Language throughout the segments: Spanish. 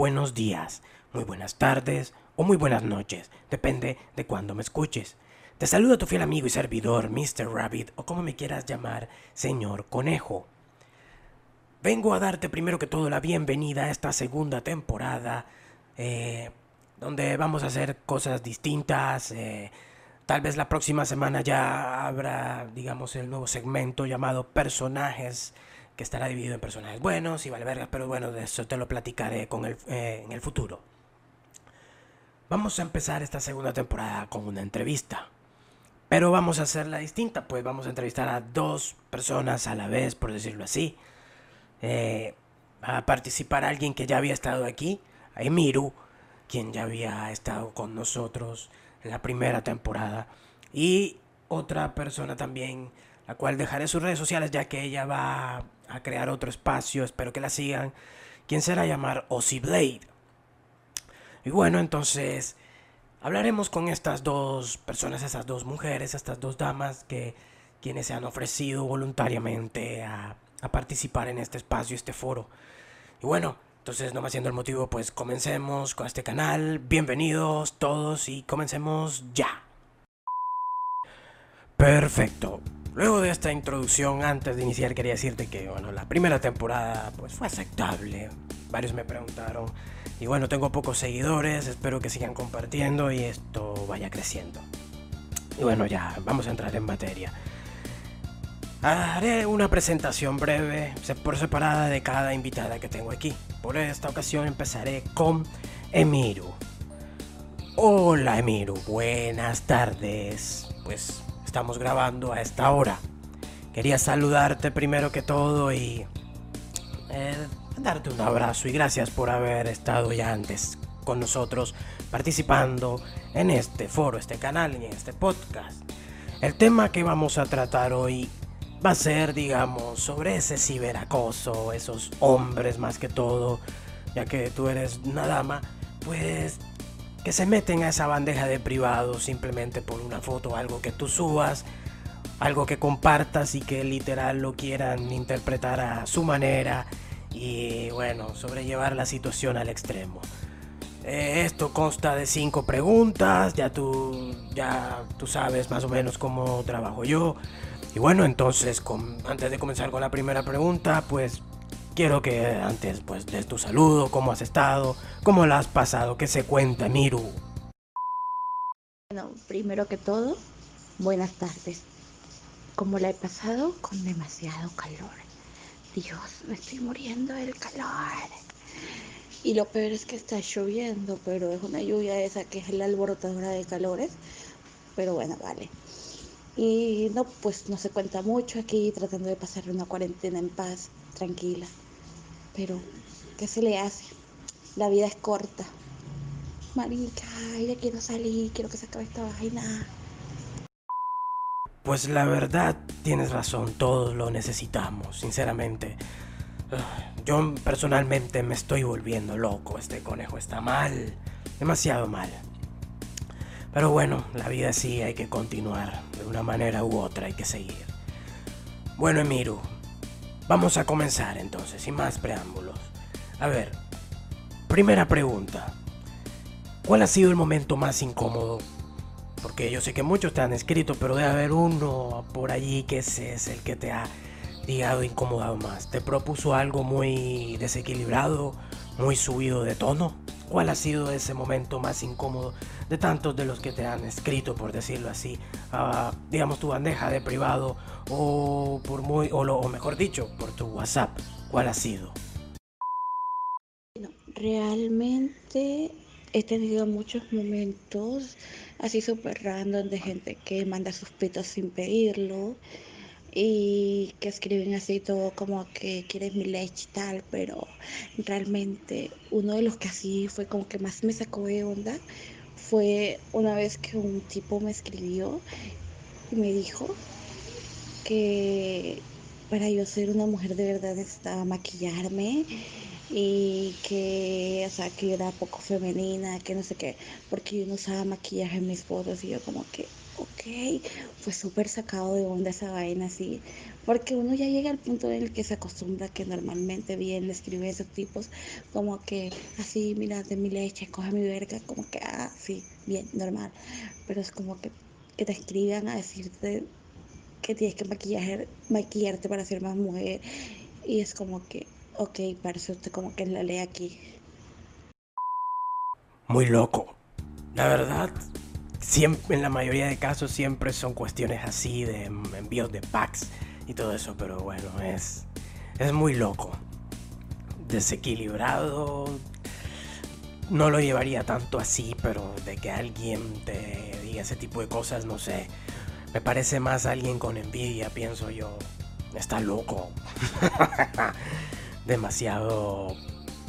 buenos días, muy buenas tardes o muy buenas noches, depende de cuándo me escuches. Te saluda tu fiel amigo y servidor, Mr. Rabbit, o como me quieras llamar, señor Conejo. Vengo a darte primero que todo la bienvenida a esta segunda temporada, eh, donde vamos a hacer cosas distintas. eh, tal vez la próxima semana ya habrá, digamos, el nuevo segmento llamado Personajes, que estará dividido en personajes buenos y valvergas, pero bueno, de eso te lo platicaré con el, eh, en el futuro. Vamos a empezar esta segunda temporada con una entrevista. Pero vamos a hacerla distinta, pues vamos a entrevistar a dos personas a la vez, por decirlo así. Eh, va a participar alguien que ya había estado aquí, a Emiru, quien ya había estado con nosotros en la primera temporada. Y otra persona también, la cual dejaré sus redes sociales ya que ella va a crear otro espacio, espero que la sigan, quien será llamar Ozzy Blade. Y bueno, entonces hablaremos con estas dos personas, estas dos mujeres, estas dos damas que quienes se han ofrecido voluntariamente a, a participar en este espacio, este foro. Y bueno, entonces no más siendo el motivo, pues comencemos con este canal. Bienvenidos todos y comencemos ya. Perfecto. Luego de esta introducción, antes de iniciar, quería decirte que, bueno, la primera temporada, pues fue aceptable. Varios me preguntaron. Y bueno, tengo pocos seguidores, espero que sigan compartiendo y esto vaya creciendo. Y bueno, ya, vamos a entrar en materia. Haré una presentación breve, por separada de cada invitada que tengo aquí. Por esta ocasión empezaré con Emiru. Hola Emiru, buenas tardes. Pues estamos grabando a esta hora. Quería saludarte primero que todo y eh, darte un abrazo y gracias por haber estado ya antes con nosotros participando en este foro, este canal y en este podcast. El tema que vamos a tratar hoy va a ser, digamos, sobre ese ciberacoso, esos hombres más que todo, ya que tú eres una dama, pues que se meten a esa bandeja de privado simplemente por una foto, algo que tú subas, algo que compartas y que literal lo quieran interpretar a su manera y bueno, sobrellevar la situación al extremo. Eh, esto consta de cinco preguntas, ya tú, ya tú sabes más o menos cómo trabajo yo. Y bueno, entonces, antes de comenzar con la primera pregunta, pues quiero que antes pues des tu saludo, cómo has estado, cómo la has pasado, qué se cuenta, Miru. Bueno, primero que todo, buenas tardes. Como la he pasado con demasiado calor. Dios, me estoy muriendo del calor. Y lo peor es que está lloviendo, pero es una lluvia esa que es la alborotadora de calores. Pero bueno, vale. Y no, pues no se cuenta mucho aquí tratando de pasar una cuarentena en paz, tranquila. Pero, ¿qué se le hace? La vida es corta. Marica, ya quiero salir, quiero que se acabe esta vaina. Pues la verdad, tienes razón, todos lo necesitamos, sinceramente. Yo personalmente me estoy volviendo loco, este conejo está mal, demasiado mal. Pero bueno, la vida sí hay que continuar, de una manera u otra hay que seguir. Bueno, Emiru, vamos a comenzar entonces, sin más preámbulos. A ver, primera pregunta. ¿Cuál ha sido el momento más incómodo porque yo sé que muchos te han escrito, pero debe haber uno por allí que ese es el que te ha, digamos, incomodado más. ¿Te propuso algo muy desequilibrado, muy subido de tono? ¿Cuál ha sido ese momento más incómodo de tantos de los que te han escrito, por decirlo así, a, digamos, tu bandeja de privado o por muy, o, lo, o mejor dicho, por tu WhatsApp? ¿Cuál ha sido? Realmente he tenido muchos momentos así súper random de gente que manda sus pitos sin pedirlo y que escriben así todo como que quieres mi leche y tal, pero realmente uno de los que así fue como que más me sacó de onda fue una vez que un tipo me escribió y me dijo que para yo ser una mujer de verdad necesitaba maquillarme y que, o sea, que yo era poco femenina, que no sé qué, porque yo no usaba maquillaje en mis fotos y yo como que, ok, fue súper sacado de onda esa vaina así, porque uno ya llega al punto en el que se acostumbra que normalmente bien le escribe esos tipos, como que así, mira, de mi leche, coge mi verga, como que, ah, sí, bien, normal, pero es como que, que te escriban a decirte que tienes que maquillar, maquillarte para ser más mujer, y es como que, ok, parece usted como que la lee aquí. Muy loco. La verdad, siempre, en la mayoría de casos siempre son cuestiones así de envíos de packs y todo eso, pero bueno, es, es muy loco. Desequilibrado. No lo llevaría tanto así, pero de que alguien te diga ese tipo de cosas, no sé. Me parece más alguien con envidia, pienso yo. Está loco. Demasiado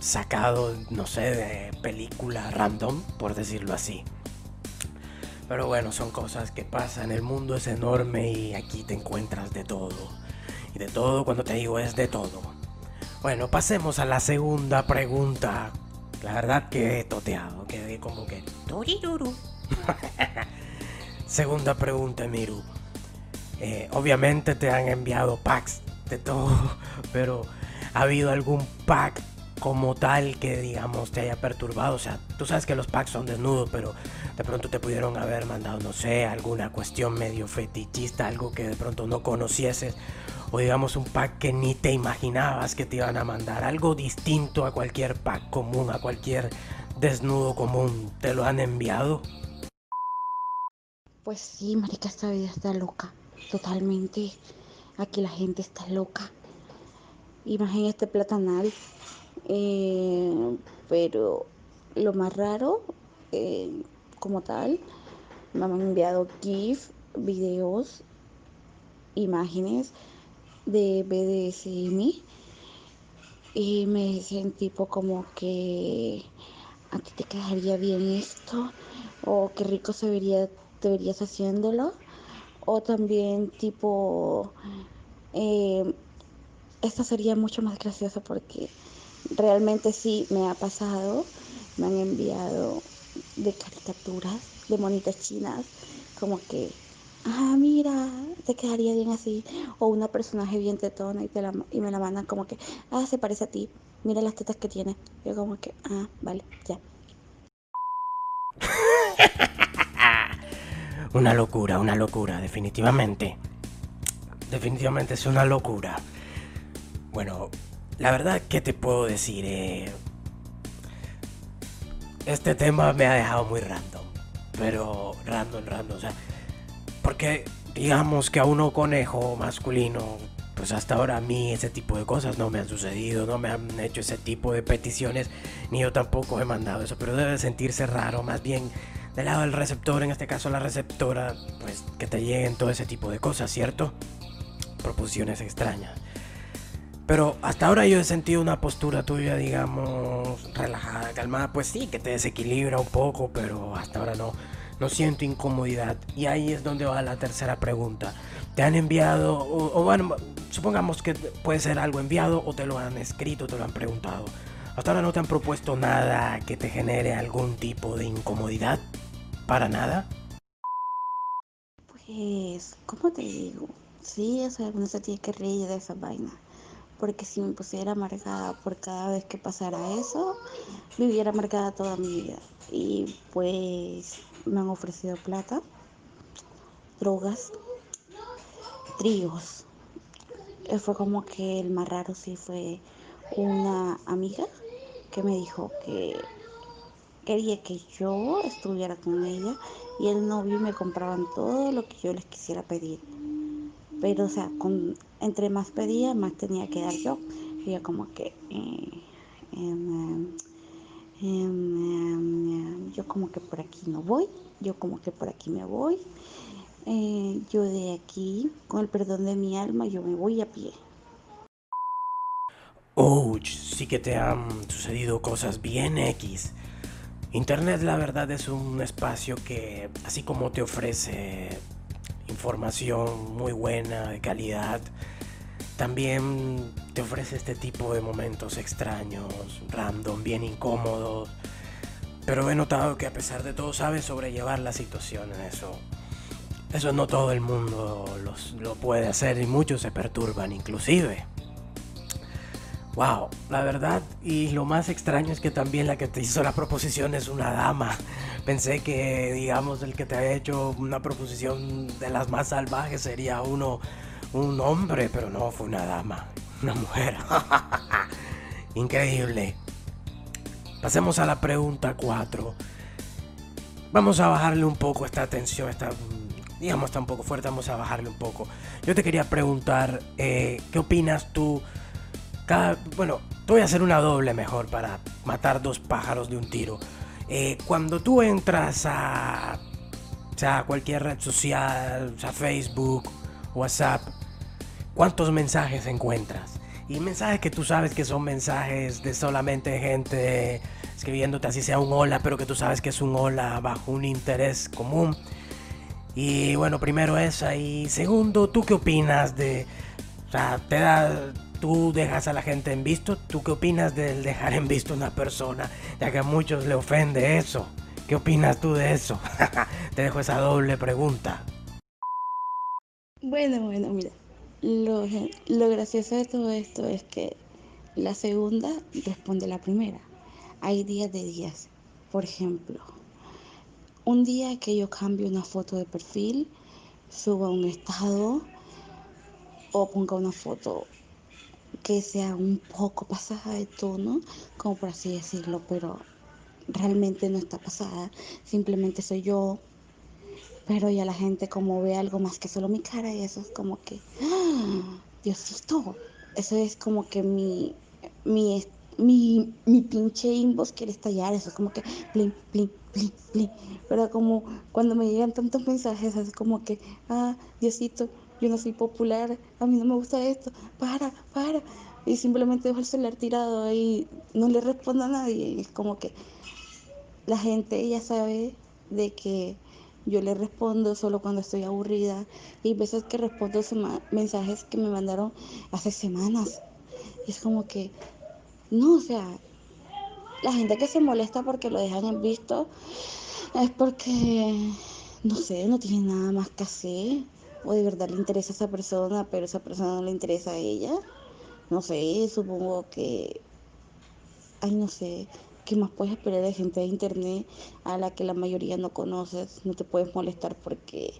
sacado, no sé, de película random, por decirlo así. Pero bueno, son cosas que pasan. El mundo es enorme y aquí te encuentras de todo. Y de todo, cuando te digo, es de todo. Bueno, pasemos a la segunda pregunta. La verdad que toteado, quedé como que... segunda pregunta, Miru. Eh, obviamente te han enviado packs de todo, pero ¿ha habido algún pack como tal que digamos te haya perturbado. O sea, tú sabes que los packs son desnudos, pero de pronto te pudieron haber mandado, no sé, alguna cuestión medio fetichista, algo que de pronto no conocieses. O digamos un pack que ni te imaginabas que te iban a mandar. Algo distinto a cualquier pack común, a cualquier desnudo común. ¿Te lo han enviado? Pues sí, marica, esta vida está loca. Totalmente. Aquí la gente está loca. Imagina este platanal eh, pero lo más raro, eh, como tal, me han enviado GIF, videos, imágenes de BDSM y me dicen tipo como que a ti te quedaría bien esto o qué rico se vería, te verías haciéndolo o también tipo eh, esto sería mucho más gracioso porque realmente sí me ha pasado, me han enviado de caricaturas, de monitas chinas, como que, ah, mira, te quedaría bien así, o una personaje bien tetona y, te la, y me la mandan como que, ah, se parece a ti, mira las tetas que tiene. Yo como que, ah, vale, ya. una locura, una locura, definitivamente. Definitivamente es una locura. Bueno, la verdad, ¿qué te puedo decir? Eh, este tema me ha dejado muy random. Pero random, random. O sea, porque digamos que a uno conejo masculino, pues hasta ahora a mí ese tipo de cosas no me han sucedido, no me han hecho ese tipo de peticiones, ni yo tampoco he mandado eso, pero debe sentirse raro, más bien del lado del receptor, en este caso la receptora, pues que te lleguen todo ese tipo de cosas, ¿cierto? Proposiciones extrañas. Pero hasta ahora yo he sentido una postura tuya, digamos, relajada, calmada. Pues sí, que te desequilibra un poco, pero hasta ahora no, no siento incomodidad. Y ahí es donde va la tercera pregunta. ¿Te han enviado, o, bueno, supongamos que puede ser algo enviado o te lo han escrito, te lo han preguntado? ¿Hasta ahora no te han propuesto nada que te genere algún tipo de incomodidad? ¿Para nada? Pues, ¿cómo te digo? Sí, o sea, uno se tiene que reír de esa vaina porque si me pusiera amargada por cada vez que pasara eso, viviera amargada toda mi vida. Y pues me han ofrecido plata, drogas, tríos. Fue como que el más raro sí fue una amiga que me dijo que quería que yo estuviera con ella y el novio me compraban todo lo que yo les quisiera pedir. Pero, o sea, con, entre más pedía, más tenía que dar yo. Y yo como que... Eh, em, em, em, yo como que por aquí no voy, yo como que por aquí me voy. Eh, yo de aquí, con el perdón de mi alma, yo me voy a pie. Oh, sí que te han sucedido cosas bien X. Internet la verdad es un espacio que, así como te ofrece información muy buena, de calidad. También te ofrece este tipo de momentos extraños, random, bien incómodos. Pero he notado que a pesar de todo sabes sobrellevar la situación en eso. Eso no todo el mundo lo puede hacer y muchos se perturban inclusive. Wow, la verdad y lo más extraño es que también la que te hizo la proposición es una dama. Pensé que, digamos, el que te ha hecho una proposición de las más salvajes sería uno, un hombre, pero no, fue una dama, una mujer. Increíble. Pasemos a la pregunta 4. Vamos a bajarle un poco esta tensión, esta, digamos, está un poco fuerte, vamos a bajarle un poco. Yo te quería preguntar, eh, ¿qué opinas tú? Bueno, te voy a hacer una doble mejor para matar dos pájaros de un tiro. Eh, cuando tú entras a, sea, cualquier red social, sea Facebook, WhatsApp, ¿cuántos mensajes encuentras? Y mensajes que tú sabes que son mensajes de solamente gente escribiéndote así sea un hola, pero que tú sabes que es un hola bajo un interés común. Y bueno, primero esa. Y segundo, ¿tú qué opinas de... O sea, te da tú dejas a la gente en visto. ¿Tú qué opinas del dejar en visto a una persona? Ya que a muchos le ofende eso. ¿Qué opinas tú de eso? Te dejo esa doble pregunta. Bueno, bueno, mira. Lo, lo gracioso de todo esto es que la segunda responde la primera. Hay días de días. Por ejemplo, un día que yo cambio una foto de perfil, suba un estado o ponga una foto que sea un poco pasada de tono, como por así decirlo, pero realmente no está pasada, simplemente soy yo. Pero ya la gente como ve algo más que solo mi cara y eso es como que, ¡Ah! Diosito, eso es como que mi, mi, mi, mi pinche inbox quiere estallar, eso es como que, plin, plin, plin, plin. Pero como cuando me llegan tantos mensajes, es como que, ah, Diosito, yo no soy popular, a mí no me gusta esto, para, para. Y simplemente dejo el celular tirado ahí, no le respondo a nadie. Es como que la gente ya sabe de que yo le respondo solo cuando estoy aburrida y veces que respondo mensajes que me mandaron hace semanas. es como que, no, o sea, la gente que se molesta porque lo dejan en visto es porque, no sé, no tiene nada más que hacer o de verdad le interesa a esa persona, pero esa persona no le interesa a ella. No sé, supongo que, ay, no sé, ¿qué más puedes esperar de gente de internet a la que la mayoría no conoces? No te puedes molestar porque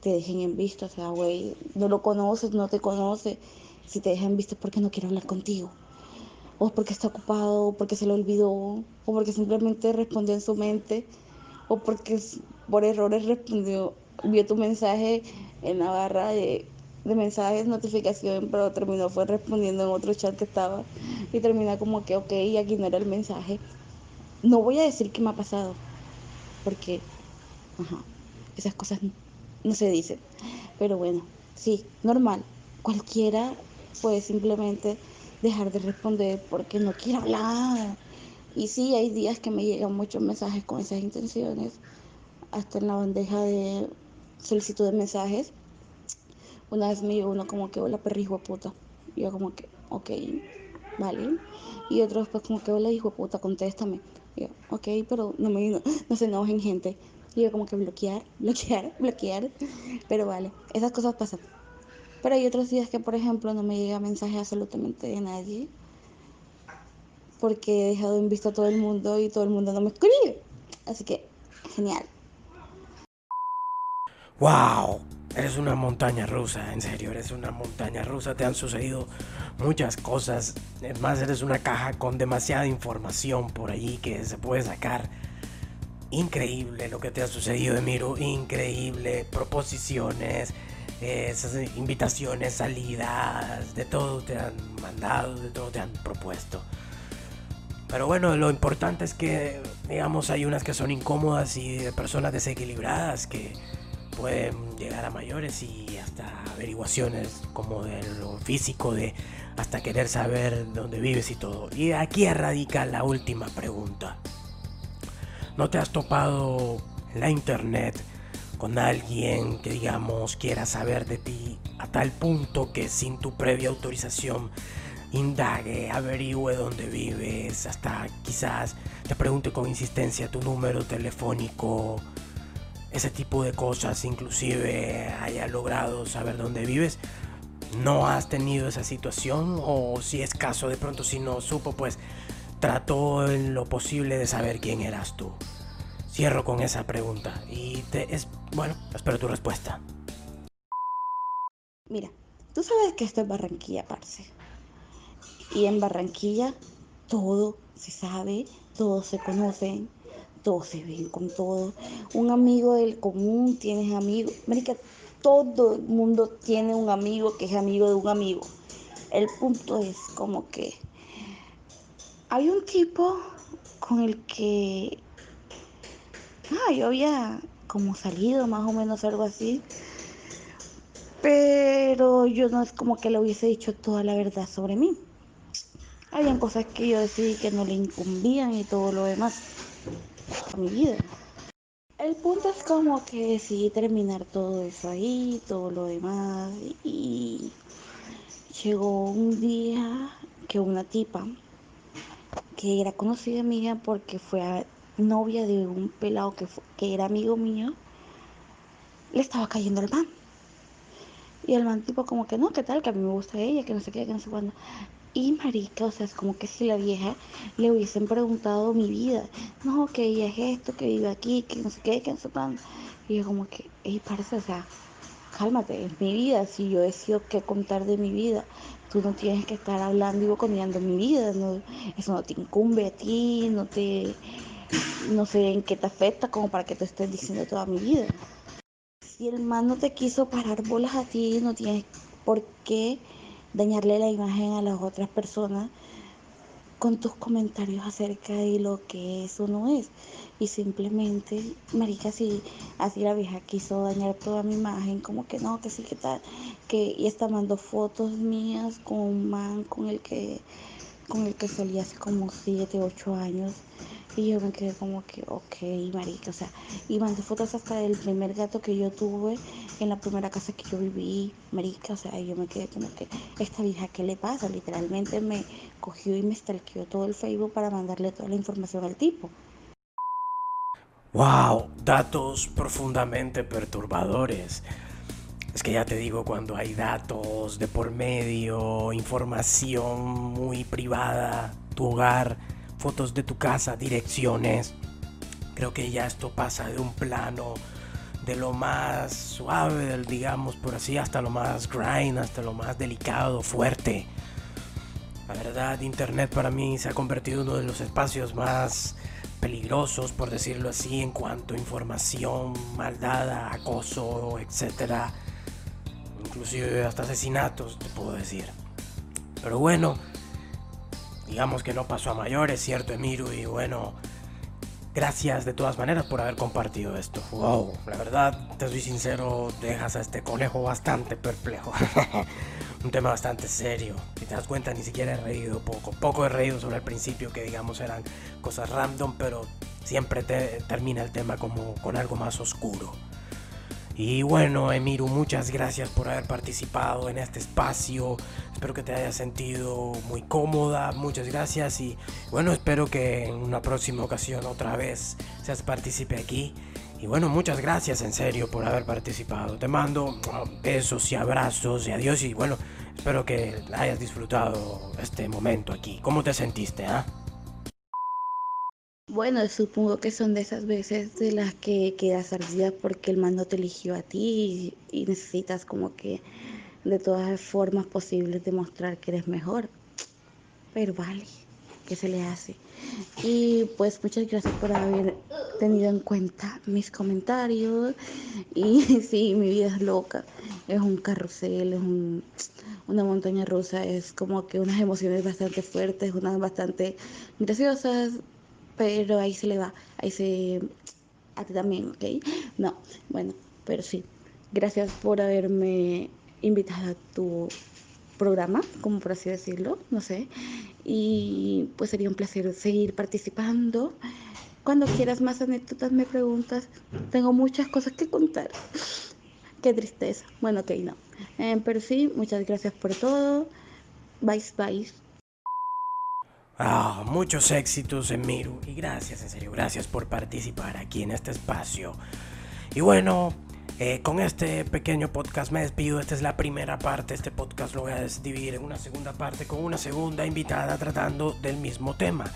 te dejen en visto, o sea, güey, no lo conoces, no te conoce. Si te dejan en visto es porque no quiere hablar contigo. O porque está ocupado, o porque se lo olvidó, o porque simplemente respondió en su mente, o porque por errores respondió, vio tu mensaje en la barra de, mensajes, notificación, pero terminó fue respondiendo en otro chat que estaba y termina como que, ok, aquí no era el mensaje. No voy a decir qué me ha pasado, porque, esas cosas no, se dicen. Pero bueno, sí, normal. Cualquiera puede simplemente dejar de responder porque no quiere hablar. Y sí, hay días que me llegan muchos mensajes con esas intenciones, hasta en la bandeja de solicitud de mensajes. Una vez me llegó uno como que, hola perrijo puta. Y yo como que, ok, vale. Y otro después como que, hola hijo puta, contéstame. Y yo, ok, pero no me no, no se enojen gente. Y yo como que bloquear, bloquear, bloquear. Pero vale, esas cosas pasan. Pero hay otros días que, por ejemplo, no me llega mensaje absolutamente de nadie. Porque he dejado en vista a todo el mundo y todo el mundo no me escribe. Así que, genial. ¡Wow! Eres una montaña rusa, en serio, eres una montaña rusa. Te han sucedido muchas cosas. Es más, eres una caja con demasiada información por allí que se puede sacar. Increíble lo que te ha sucedido, Emiro. Increíble. Proposiciones, invitaciones, salidas, de todo te han mandado, de todo te han propuesto. Pero bueno, lo importante es que, digamos, hay unas que son incómodas y de personas desequilibradas que pueden llegar a mayores y hasta averiguaciones como de lo físico, de hasta querer saber dónde vives y todo. Y aquí radica la última pregunta. ¿No te has topado en la internet con alguien que digamos quiera saber de ti a tal punto que sin tu previa autorización indague, averigüe dónde vives, hasta quizás te pregunte con insistencia tu número telefónico, ese tipo de cosas, inclusive haya logrado saber dónde vives. ¿No has tenido esa situación? O si es caso, de pronto si no supo, pues trató en lo posible de saber quién eras tú. Cierro con esa pregunta y te es bueno, espero tu respuesta. Mira, tú sabes que esto es Barranquilla, parce. Y en Barranquilla todo se sabe, todos se conocen, todos se ven con todo. Un amigo del común, tienes amigos. Marica, todo el mundo tiene un amigo que es amigo de un amigo. El punto es como que hay un tipo con el que ah, yo había como salido más o menos algo así. Pero yo no es como que le hubiese dicho toda la verdad sobre mí. Habían cosas que yo decidí que no le incumbían y todo lo demás mi vida. El punto es como que decidí terminar todo eso ahí, todo lo demás. Y llegó un día que una tipa, que era conocida mía porque fue novia de un pelado que, que era amigo mío, le estaba cayendo el man. Y el man tipo como que no, ¿qué tal? Que a mí me gusta ella, que no sé qué, que no sé cuándo. Y marica, o sea, es como que si la vieja le hubiesen preguntado mi vida. No, que ella es esto, que vive aquí, que no sé qué, que no sé cuándo. Y yo como que, hey, parece, o sea, cálmate, es mi vida. Si yo decido qué contar de mi vida, tú no tienes que estar hablando y boconeando mi vida. No, eso no te incumbe a ti, no te, no sé en qué te afecta como para que te estés diciendo toda mi vida. Si el man no te quiso parar bolas a ti, no tienes por qué dañarle la imagen a las otras personas con tus comentarios acerca de lo que eso no es. Y simplemente, marica, si así la vieja quiso dañar toda mi imagen, como que no, que sí, que tal, que y está mandando fotos mías con un man con el que con el que salí hace como 7, 8 años y yo me quedé como que, ok, marica, o sea, y mandé fotos hasta del primer gato que yo tuve en la primera casa que yo viví, marica, o sea, yo me quedé como que, esta vieja, ¿qué le pasa? Literalmente me cogió y me stalkeó todo el Facebook para mandarle toda la información al tipo. Wow, datos profundamente perturbadores. Es que ya te digo, cuando hay datos de por medio, información muy privada, tu hogar, fotos de tu casa, direcciones. Creo que ya esto pasa de un plano de lo más suave, digamos por así, hasta lo más grind, hasta lo más delicado, fuerte. La verdad, Internet para mí se ha convertido en uno de los espacios más peligrosos, por decirlo así, en cuanto a información maldada, acoso, etc. Inclusive hasta asesinatos, te puedo decir. Pero bueno, digamos que no pasó a mayores, ¿cierto, Emiru? Y bueno, gracias de todas maneras por haber compartido esto. Wow, la verdad, te soy sincero, dejas a este conejo bastante perplejo. Un tema bastante serio. Si te das cuenta, ni siquiera he reído poco. Poco he reído sobre el principio, que digamos eran cosas random, pero siempre te, termina el tema como con algo más oscuro. Y bueno, Emiru, muchas gracias por haber participado en este espacio. Espero que te hayas sentido muy cómoda. Muchas gracias y bueno, espero que en una próxima ocasión otra vez seas partícipe aquí. Y bueno, muchas gracias en serio por haber participado. Te mando besos y abrazos y adiós y bueno, espero que hayas disfrutado este momento aquí. ¿Cómo te sentiste, ah? Bueno, supongo que son de esas veces de las que quedas ardida porque el man no te eligió a ti y, necesitas como que de todas formas posibles demostrar que eres mejor. Pero vale, ¿qué se le hace? Y pues muchas gracias por haber tenido en cuenta mis comentarios. Y sí, mi vida es loca. Es un carrusel, es una montaña rusa, es como que unas emociones bastante fuertes, unas bastante graciosas, pero ahí se le va, ahí se... A ti también, ¿ok? No, bueno, pero sí. Gracias por haberme invitado a tu programa, como por así decirlo, no sé. Y pues sería un placer seguir participando. Cuando quieras más anécdotas me preguntas. Tengo muchas cosas que contar. Qué tristeza. Bueno, ok, no. Eh, pero sí, muchas gracias por todo. Bye, bye. Ah, muchos éxitos en Miru y gracias, en serio, gracias por participar aquí en este espacio. Y bueno, eh, con este pequeño podcast me despido. Esta es la primera parte. Este podcast lo voy a dividir en una segunda parte con una segunda invitada tratando del mismo tema.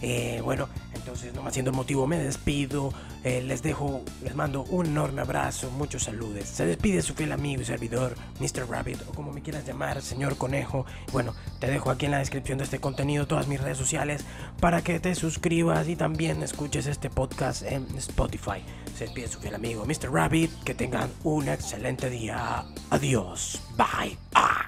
Eh, bueno, entonces, no más siendo motivo, me despido. Eh, les dejo, les mando un enorme abrazo, muchos saludos. Se despide su fiel amigo y servidor, Mr. Rabbit, o como me quieras llamar, señor Conejo. Bueno, te dejo aquí en la descripción de este contenido todas mis redes sociales para que te suscribas y también escuches este podcast en Spotify. Se despide su fiel amigo, Mr. Rabbit. Que tengan un excelente día. Adiós. Bye. Bye.